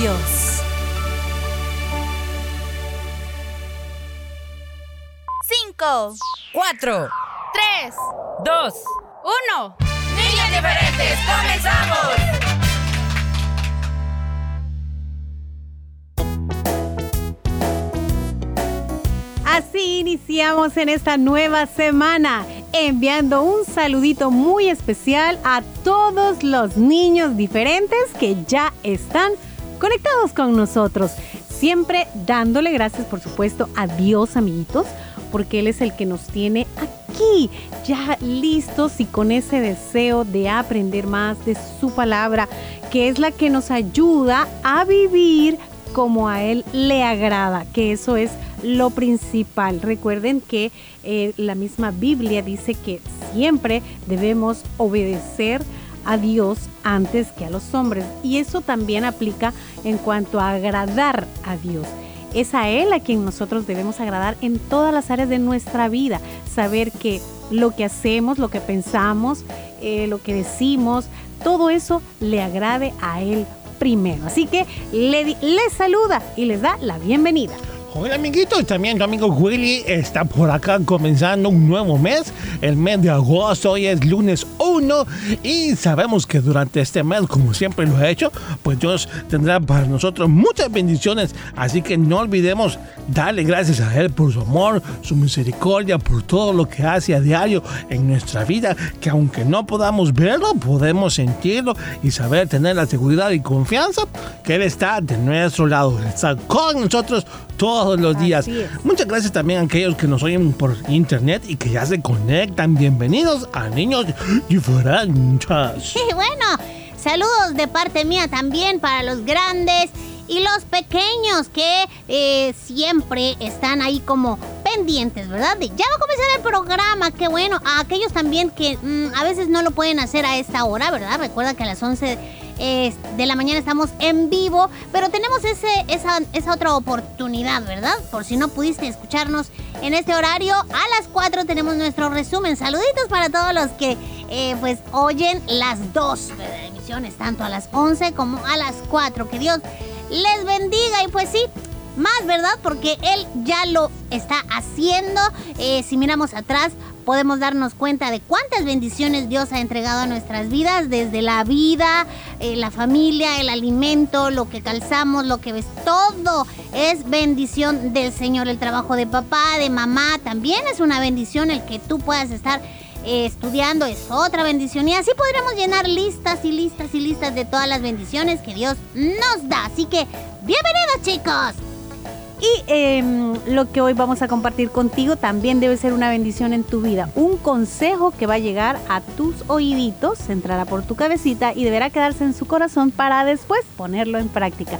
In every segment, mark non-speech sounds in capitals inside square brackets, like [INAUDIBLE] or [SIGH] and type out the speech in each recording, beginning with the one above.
Dios. Cinco, Cuatro, tres, dos, uno. niños diferentes, comenzamos. Así iniciamos en esta nueva semana, enviando un saludito muy especial a todos los niños diferentes que ya están conectados con nosotros. Siempre dándole gracias, por supuesto, a Dios, amiguitos, porque Él es el que nos tiene aquí, ya listos y con ese deseo de aprender más de su palabra, que es la que nos ayuda a vivir como a Él le agrada, que eso es lo principal. Recuerden que eh, la misma Biblia dice que siempre debemos obedecer a Dios antes que a los hombres. Y eso también aplica en cuanto a agradar a Dios. Es a Él a quien nosotros debemos agradar en todas las áreas de nuestra vida. Saber que lo que hacemos, lo que pensamos, eh, lo que decimos, todo eso le agrade a Él primero. Así que le, di- le saluda y les da la bienvenida. Hola amiguitos, también tu amigo Willy está por acá comenzando un nuevo mes, el mes de agosto, hoy es lunes 1 y sabemos que durante este mes, como siempre lo ha hecho, pues Dios tendrá para nosotros muchas bendiciones, así que no olvidemos darle gracias a Él por su amor, su misericordia, por todo lo que hace a diario en nuestra vida, que aunque no podamos verlo, podemos sentirlo y saber tener la seguridad y confianza que Él está de nuestro lado, Él está con nosotros todos los días. Muchas gracias también a aquellos que nos oyen por internet y que ya se conectan. Bienvenidos a Niños Diferentes. Y [LAUGHS] bueno, saludos de parte mía también para los grandes y los pequeños que eh, siempre están ahí como pendientes, ¿verdad? De, ya va a comenzar el programa, qué bueno. A aquellos también que mm, a veces no lo pueden hacer a esta hora, ¿verdad? Recuerda que a las 11 de la mañana estamos en vivo, pero tenemos ese, esa, otra oportunidad, ¿verdad? Por si no pudiste escucharnos en este horario, a las 4 tenemos nuestro resumen. Saluditos para todos los que eh, pues oyen las dos emisiones, tanto a las 11 como a las 4. Que Dios les bendiga y pues sí. Más, ¿verdad? Porque Él ya lo está haciendo. Eh, si miramos atrás, podemos darnos cuenta de cuántas bendiciones Dios ha entregado a nuestras vidas, desde la vida, eh, la familia, el alimento, lo que calzamos, lo que ves, todo es bendición del Señor. El trabajo de papá, de mamá, también es una bendición el que tú puedas estar eh, estudiando es otra bendición y así podremos llenar listas y listas y listas de todas las bendiciones que Dios nos da. Así que, bienvenidos chicos. Y em, lo que hoy vamos a compartir contigo también debe ser una bendición en tu vida. Un consejo que va a llegar a tus oíditos, entrará por tu cabecita y deberá quedarse en su corazón para después ponerlo en práctica.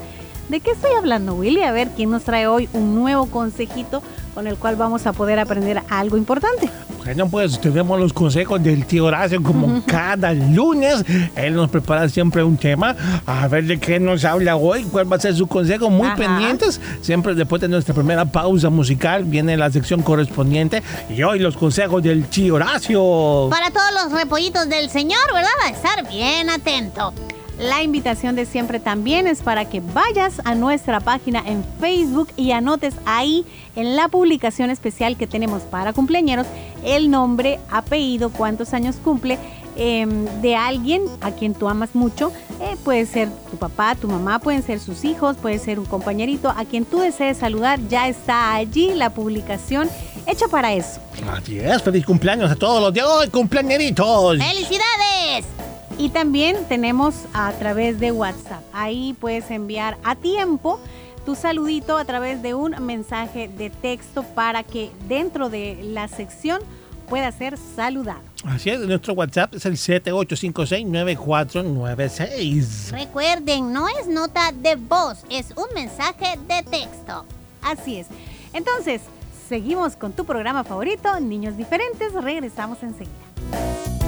¿De qué estoy hablando, Willy? A ver, ¿quién nos trae hoy un nuevo consejito con el cual vamos a poder aprender algo importante? Bueno, pues tenemos los consejos del tío Horacio como [LAUGHS] cada lunes. Él nos prepara siempre un tema. A ver de qué nos habla hoy, cuál va a ser su consejo. Muy Ajá. pendientes. Siempre después de nuestra primera pausa musical viene la sección correspondiente. Y hoy los consejos del tío Horacio. Para todos los repollitos del señor, ¿verdad? A estar bien atento. La invitación de siempre también es para que vayas a nuestra página en Facebook y anotes ahí en la publicación especial que tenemos para cumpleañeros el nombre, apellido, cuántos años cumple em, de alguien a quien tú amas mucho. Eh, puede ser tu papá, tu mamá, pueden ser sus hijos, puede ser un compañerito a quien tú desees saludar. Ya está allí la publicación hecha para eso. Así es, feliz cumpleaños a todos los de hoy, cumpleañeritos. ¡Felicidades! Y también tenemos a través de WhatsApp. Ahí puedes enviar a tiempo tu saludito a través de un mensaje de texto para que dentro de la sección pueda ser saludado. Así es, nuestro WhatsApp es el 7856-9496. Recuerden, no es nota de voz, es un mensaje de texto. Así es. Entonces, seguimos con tu programa favorito, Niños Diferentes. Regresamos enseguida.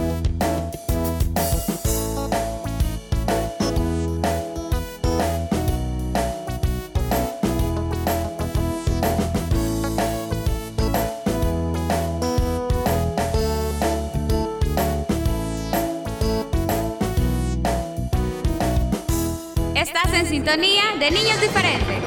Sintonía de Niños Diferentes.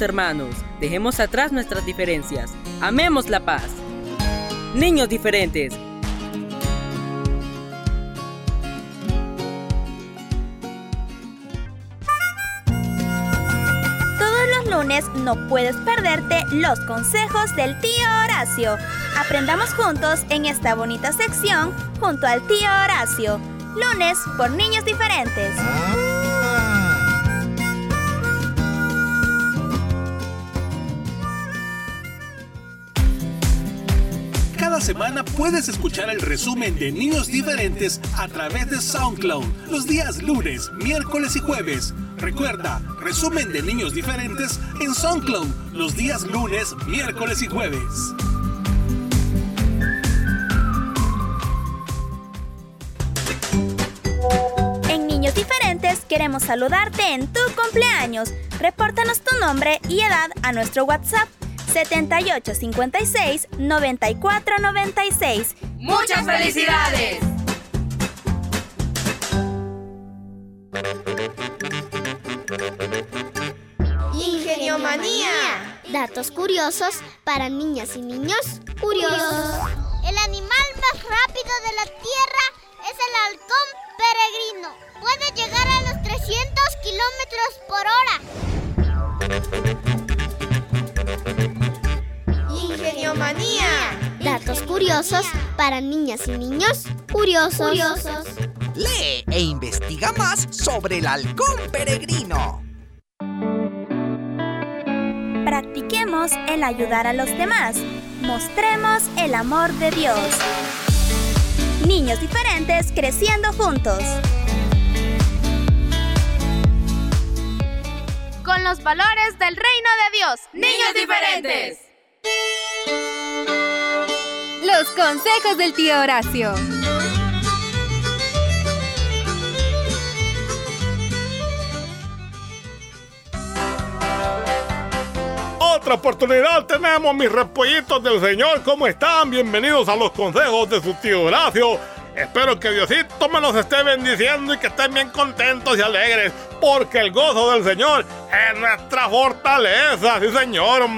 Hermanos. Dejemos atrás nuestras diferencias. Amemos la paz. Niños diferentes. Todos los lunes no puedes perderte los consejos del tío Horacio. Aprendamos juntos en esta bonita sección junto al tío Horacio. Lunes por niños diferentes. Cada semana puedes escuchar el resumen de Niños Diferentes a través de SoundCloud los días lunes, miércoles y jueves. Recuerda, resumen de Niños Diferentes en SoundCloud los días lunes, miércoles y jueves. En Niños Diferentes queremos saludarte en tu cumpleaños. Repórtanos tu nombre y edad a nuestro WhatsApp 7856 9496. ¡Muchas felicidades! Ingeniomanía. Datos curiosos para niñas y niños curiosos. El animal más rápido de la Tierra es el halcón peregrino. Puede llegar a los 300 kilómetros Datos curiosos para niñas y niños curiosos. Lee e investiga más sobre el halcón peregrino. Practiquemos el ayudar a los demás. Mostremos el amor de Dios. Niños diferentes creciendo juntos. Con los valores del reino de Dios. ¡Niños diferentes! Los consejos del tío Horacio. Otra oportunidad tenemos, mis repollitos del Señor. ¿Cómo están? Bienvenidos a los consejos de su tío Horacio. Espero que Diosito me los esté bendiciendo y que estén bien contentos y alegres, porque el gozo del Señor es nuestra fortaleza, sí señor.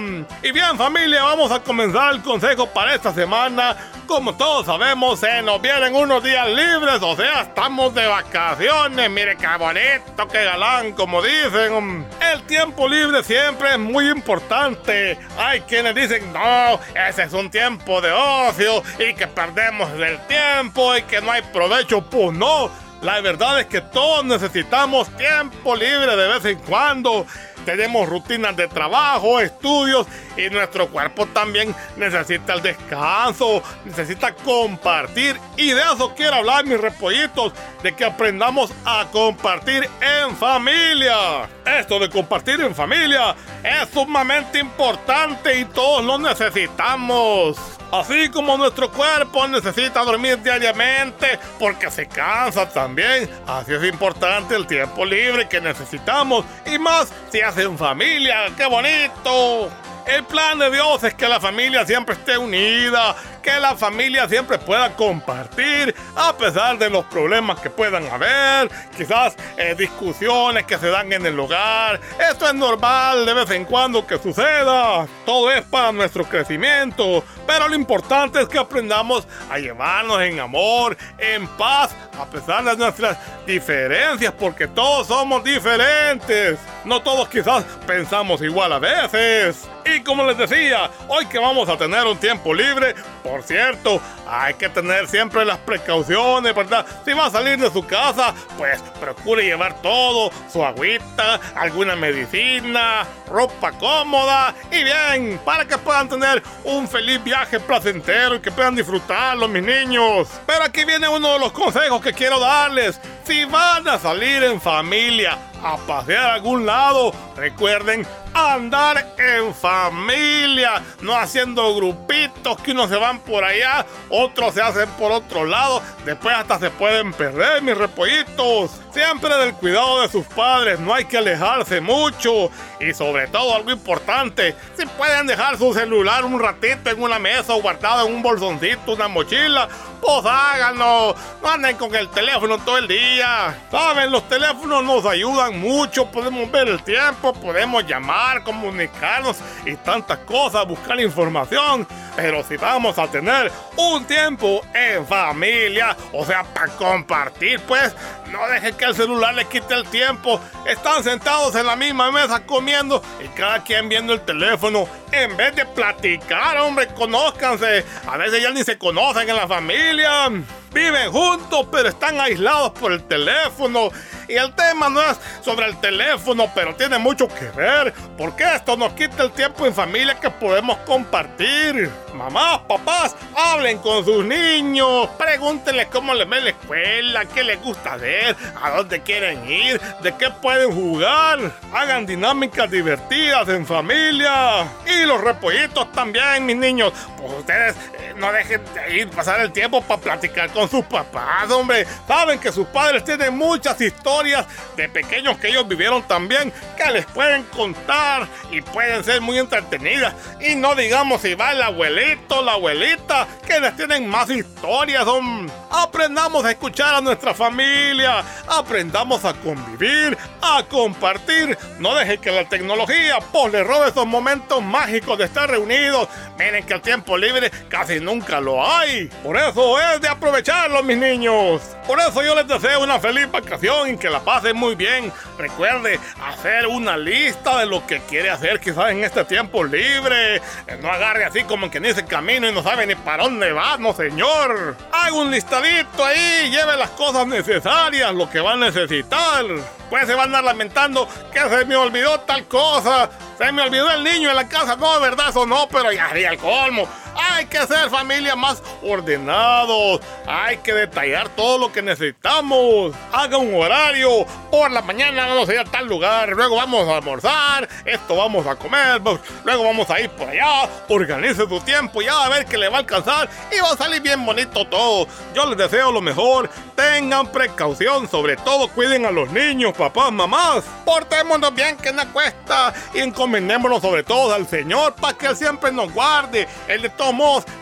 Y bien familia, vamos a comenzar el consejo para esta semana. Como todos sabemos, se nos vienen unos días libres, o sea, estamos de vacaciones. Mire qué bonito, qué galán, como dicen. El tiempo libre siempre es muy importante. Hay quienes dicen, no, ese es un tiempo de ocio y que perdemos el tiempo y que no hay provecho. Pues no, la verdad es que todos necesitamos tiempo libre de vez en cuando. Tenemos rutinas de trabajo, estudios y nuestro cuerpo también necesita el descanso, necesita compartir. Y de eso quiero hablar, mis repollitos, de que aprendamos a compartir en familia. Esto de compartir en familia es sumamente importante y todos lo necesitamos. Así como nuestro cuerpo necesita dormir diariamente porque se cansa también, así es importante el tiempo libre que necesitamos y más si hacen familia, ¡qué bonito! El plan de Dios es que la familia siempre esté unida, que la familia siempre pueda compartir a pesar de los problemas que puedan haber, quizás eh, discusiones que se dan en el hogar. Esto es normal de vez en cuando que suceda. Todo es para nuestro crecimiento, pero lo importante es que aprendamos a llevarnos en amor, en paz, a pesar de nuestras diferencias, porque todos somos diferentes. No todos quizás pensamos igual a veces. Y como les decía, hoy que vamos a tener un tiempo libre, por cierto, hay que tener siempre las precauciones, ¿verdad? Si va a salir de su casa, pues procure llevar todo, su agüita, alguna medicina, ropa cómoda y bien, para que puedan tener un feliz viaje placentero y que puedan disfrutarlo, mis niños. Pero aquí viene uno de los consejos que quiero darles. Si van a salir en familia a pasear a algún lado, recuerden andar en familia, no haciendo grupitos que unos se van por allá, otros se hacen por otro lado, después hasta se pueden perder mis repollitos. Siempre del cuidado de sus padres, no hay que alejarse mucho y sobre todo algo importante, si pueden dejar su celular un ratito en una mesa o guardado en un bolsoncito, una mochila, pues háganlo, no anden con el teléfono todo el día. Saben, los teléfonos nos ayudan mucho, podemos ver el tiempo, podemos llamar, comunicarnos y tantas cosas, buscar información. Pero si vamos a tener un tiempo en familia, o sea, para compartir, pues no dejen que el celular les quite el tiempo. Están sentados en la misma mesa comiendo y cada quien viendo el teléfono. En vez de platicar, hombre, conózcanse. A veces ya ni se conocen en la familia. viven juntos pero están aislados por el teléfono. Y el tema no es sobre el teléfono, pero tiene mucho que ver, porque esto nos quita el tiempo en familia que podemos compartir. Mamás, papás, hablen con sus niños, pregúntenles cómo les ve la escuela, qué les gusta ver, a dónde quieren ir, de qué pueden jugar. Hagan dinámicas divertidas en familia. Y los repollitos también, mis niños. Pues ustedes eh, no dejen de ir pasar el tiempo para platicar con sus papás, hombre. Saben que sus padres tienen muchas historias de pequeños que ellos vivieron también que les pueden contar y pueden ser muy entretenidas. Y no digamos si va el abuelito, la abuelita, que les tienen más historias. hombre. Aprendamos a escuchar a nuestra familia, aprendamos a convivir, a compartir. No deje que la tecnología pues le robe esos momentos mágicos de estar reunidos. Miren que el tiempo libre casi nunca lo hay. Por eso es de aprovecharlo, mis niños. Por eso yo les deseo una feliz vacación que la pasen muy bien. Recuerde hacer una lista de lo que quiere hacer quizás en este tiempo libre. Eh, No agarre así como que ni ese camino y no sabe ni para dónde va, no señor. Haga un listadito ahí, lleve las cosas necesarias, lo que va a necesitar. Pues se van a andar lamentando que se me olvidó tal cosa. Se me olvidó el niño en la casa. No, verdad, eso no, pero ya haría el colmo. Hay que ser familia más ordenados. Hay que detallar todo lo que necesitamos. Haga un horario. Por la mañana vamos a ir a tal lugar. Luego vamos a almorzar. Esto vamos a comer. Luego vamos a ir por allá. Organice su tiempo. Ya a ver que le va a alcanzar. Y va a salir bien bonito todo. Yo les deseo lo mejor. Tengan precaución. Sobre todo cuiden a los niños, papás, mamás. Portémonos bien que no cuesta. Y encomendémonos sobre todo al Señor para que Él siempre nos guarde. Él de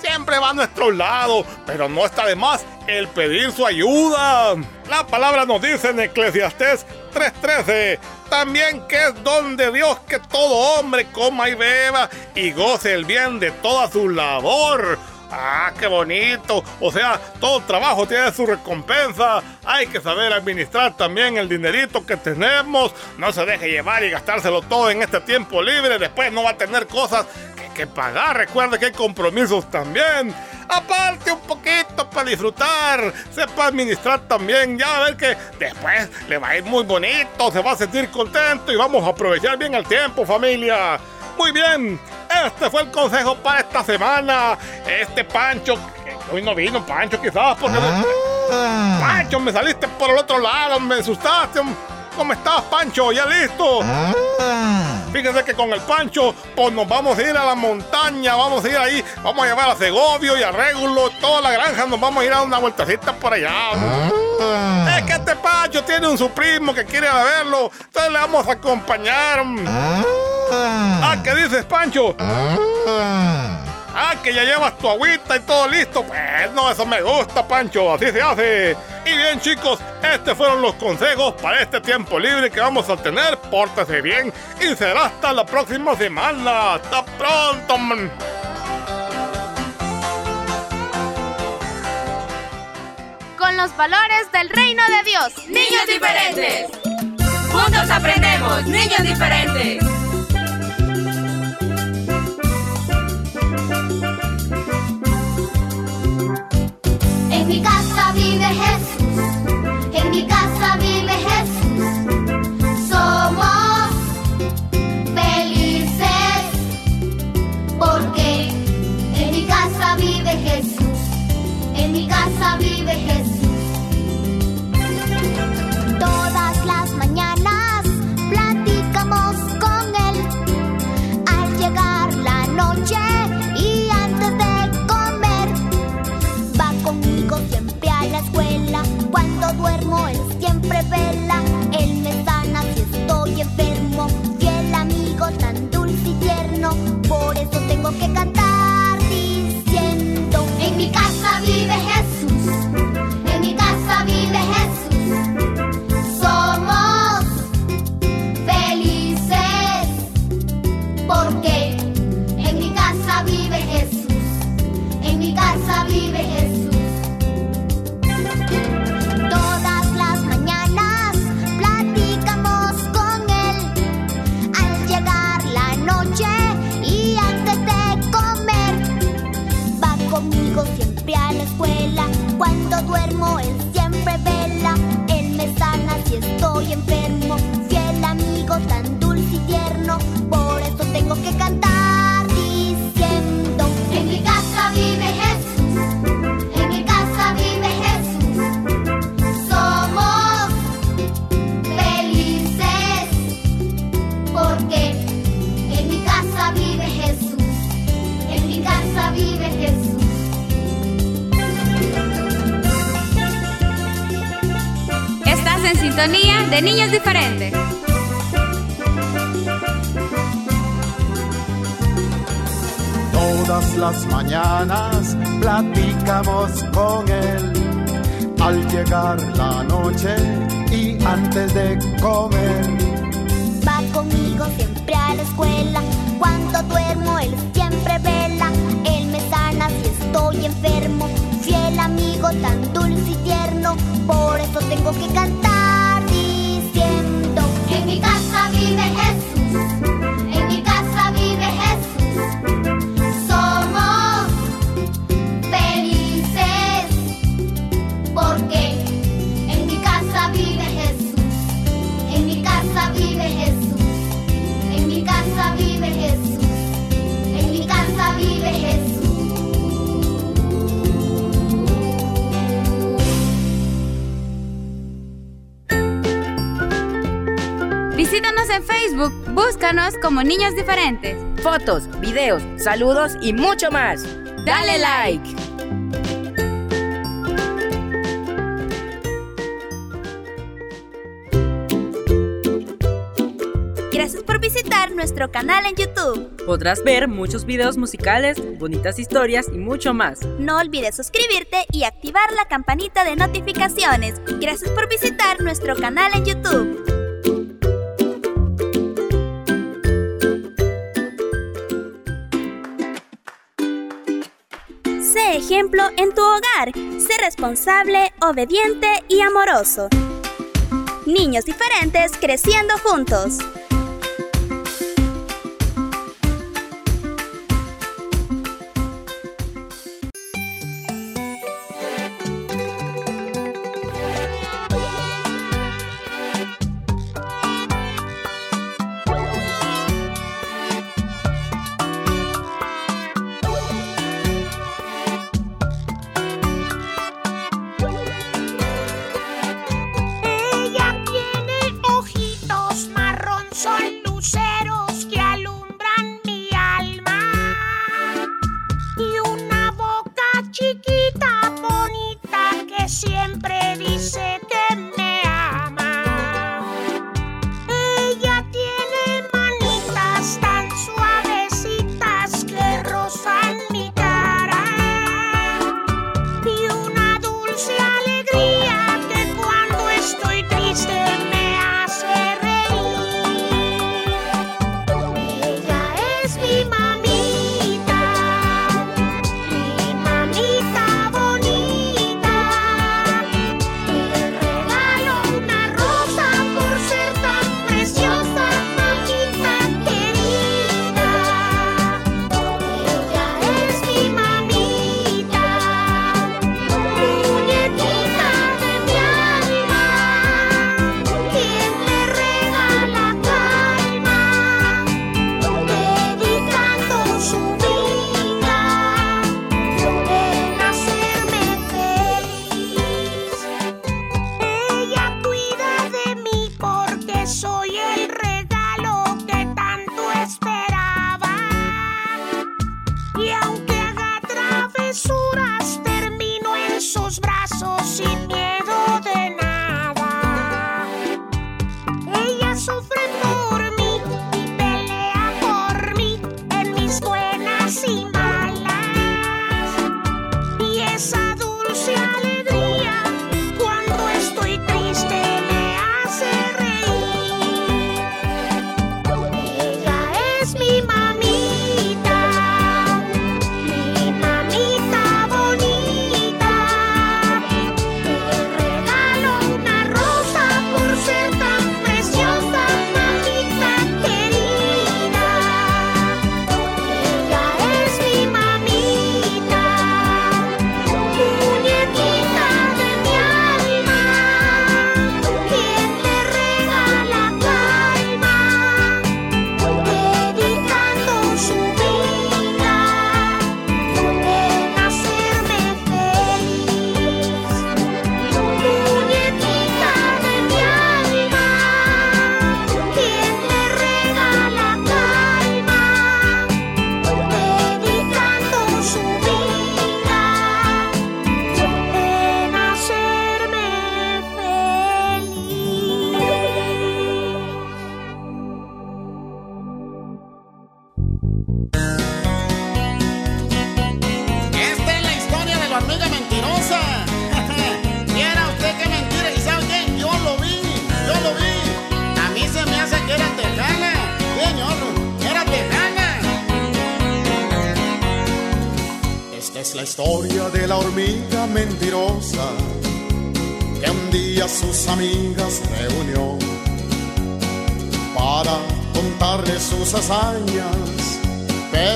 siempre va a nuestro lado. Pero no está de más el pedir su ayuda. La palabra nos dice en Eclesiastés 3:13. También que es don de Dios que todo hombre coma y beba y goce el bien de toda su labor. Ah, qué bonito. O sea, todo trabajo tiene su recompensa. Hay que saber administrar también el dinerito que tenemos. No se deje llevar y gastárselo todo en este tiempo libre. Después no va a tener cosas que, pagar. Recuerde que hay compromisos también. Aparte un poquito para disfrutar. Sepa administrar también. Ya a ver que después le va a ir muy bonito. Se va a sentir contento y vamos a aprovechar bien el tiempo, familia. Muy bien, este fue el consejo para esta semana. Este Pancho, hoy no vino Pancho quizás porque... Pancho, me saliste por el otro lado, me asustaste. ¿Cómo estás, Pancho? ¿Ya listo? Fíjense que con el Pancho, pues nos vamos a ir a la montaña, vamos a ir ahí, vamos a llevar a Segovio y a Régulo, toda la granja, nos vamos a ir a una vueltecita por allá. Es que este Pancho tiene un su primo que quiere ir a verlo, entonces le vamos a acompañar. Ah, ¿qué dices, Pancho? Ah, que ya llevas tu agüita y todo listo. Pues no, eso me gusta, Pancho. Así se hace. Y bien, chicos, estos fueron los consejos para este tiempo libre que vamos a tener. Pórtese bien y será hasta la próxima semana. Hasta pronto. man. Con los valores del reino de Dios. Niños diferentes. Juntos aprendemos. Niños diferentes. Estás en sintonía de niños diferentes. Todas las mañanas platicamos con él. Al llegar la noche y antes de comer. Va conmigo siempre a la escuela. Cuando duermo, él siempre vela. Él me sana si estoy enfermo. Fiel amigo, tan dulce y tierno. Por eso tengo que cantar mi casa vive Jesús. Visítanos en Facebook, búscanos como Niños Diferentes. Fotos, videos, saludos y mucho más. Dale like. Gracias por visitar nuestro canal en YouTube. Podrás ver muchos videos musicales, bonitas historias y mucho más. No olvides suscribirte y activar la campanita de notificaciones. Gracias por visitar nuestro canal en YouTube. Ejemplo en tu hogar. Sé responsable, obediente y amoroso. Niños diferentes creciendo juntos.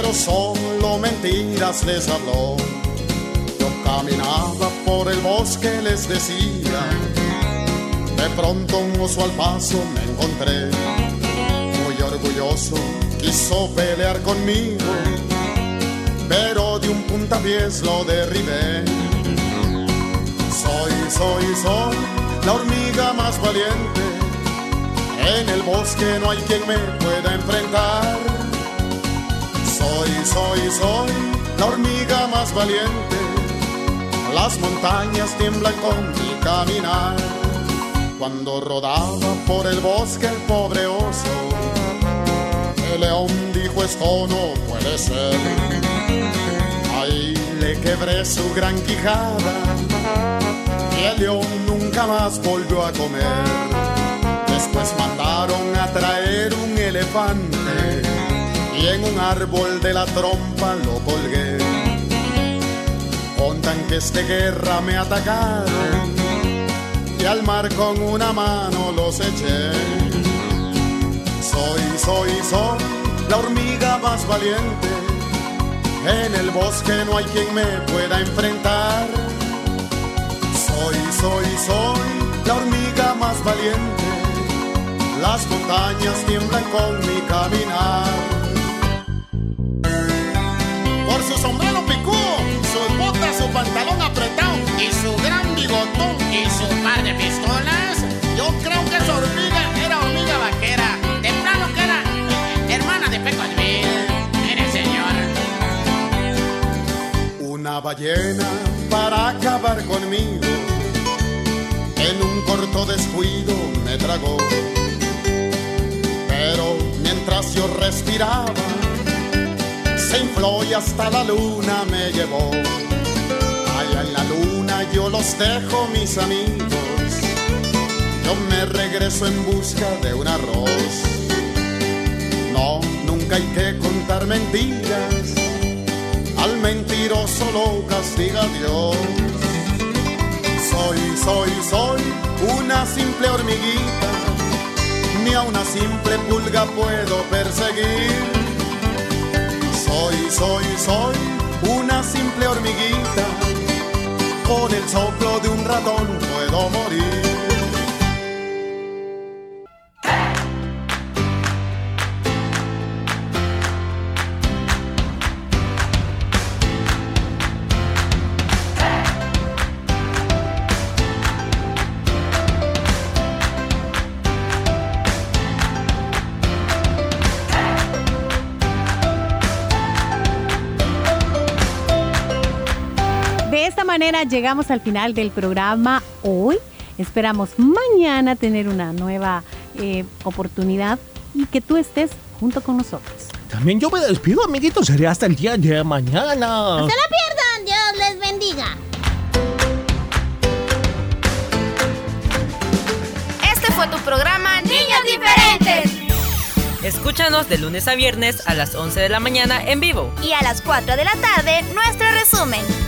Pero solo mentiras les habló. Yo caminaba por el bosque, les decía, de pronto un oso al paso me encontré, muy orgulloso, quiso pelear conmigo, pero de un puntapiés lo derribé. Soy, soy, soy la hormiga más valiente. En el bosque no hay quien me pueda enfrentar. Soy, soy, soy la hormiga más valiente. Las montañas tiemblan con mi caminar. Cuando rodaba por el bosque el pobre oso, el león dijo esto no puede ser. Ahí le quebré su gran quijada y el león nunca más volvió a comer. Después mandaron a traer un elefante y en un árbol de la trompa lo colgué. Con tanques de guerra me atacaron y al mar con una mano los eché. Soy, soy, soy la hormiga más valiente. En el bosque no hay quien me pueda enfrentar. Soy, soy, soy la hormiga más valiente. Las montañas tiemblan con mi caminar. Por su sombrero picudo, sus botas, su pantalón apretado y su gran bigotón y su par de pistolas, yo creo que su hormiga era hormiga vaquera. De plano que era hermana de Pecosville. Mire, señor. Una ballena para acabar conmigo. En un corto descuido me tragó. Pero mientras yo respiraba, infló y hasta la luna me llevó. Allá en la luna yo los dejo, mis amigos. Yo me regreso en busca de un arroz. No, nunca hay que contar mentiras. Al mentiroso lo castiga Dios. Soy, soy, soy una simple hormiguita. Ni a una simple pulga puedo perseguir. Soy, soy, soy una simple hormiguita. Con el soplo de un ratón puedo morir. Manera llegamos al final del programa hoy. Esperamos mañana tener una nueva eh, oportunidad y que tú estés junto con nosotros. También yo me despido, amiguitos. Sería hasta el día de mañana. No se la pierdan, Dios les bendiga. Este fue tu programa Niños Diferentes. Escúchanos de lunes a viernes a las 11 de la mañana en vivo. Y a las 4 de la tarde, nuestro resumen.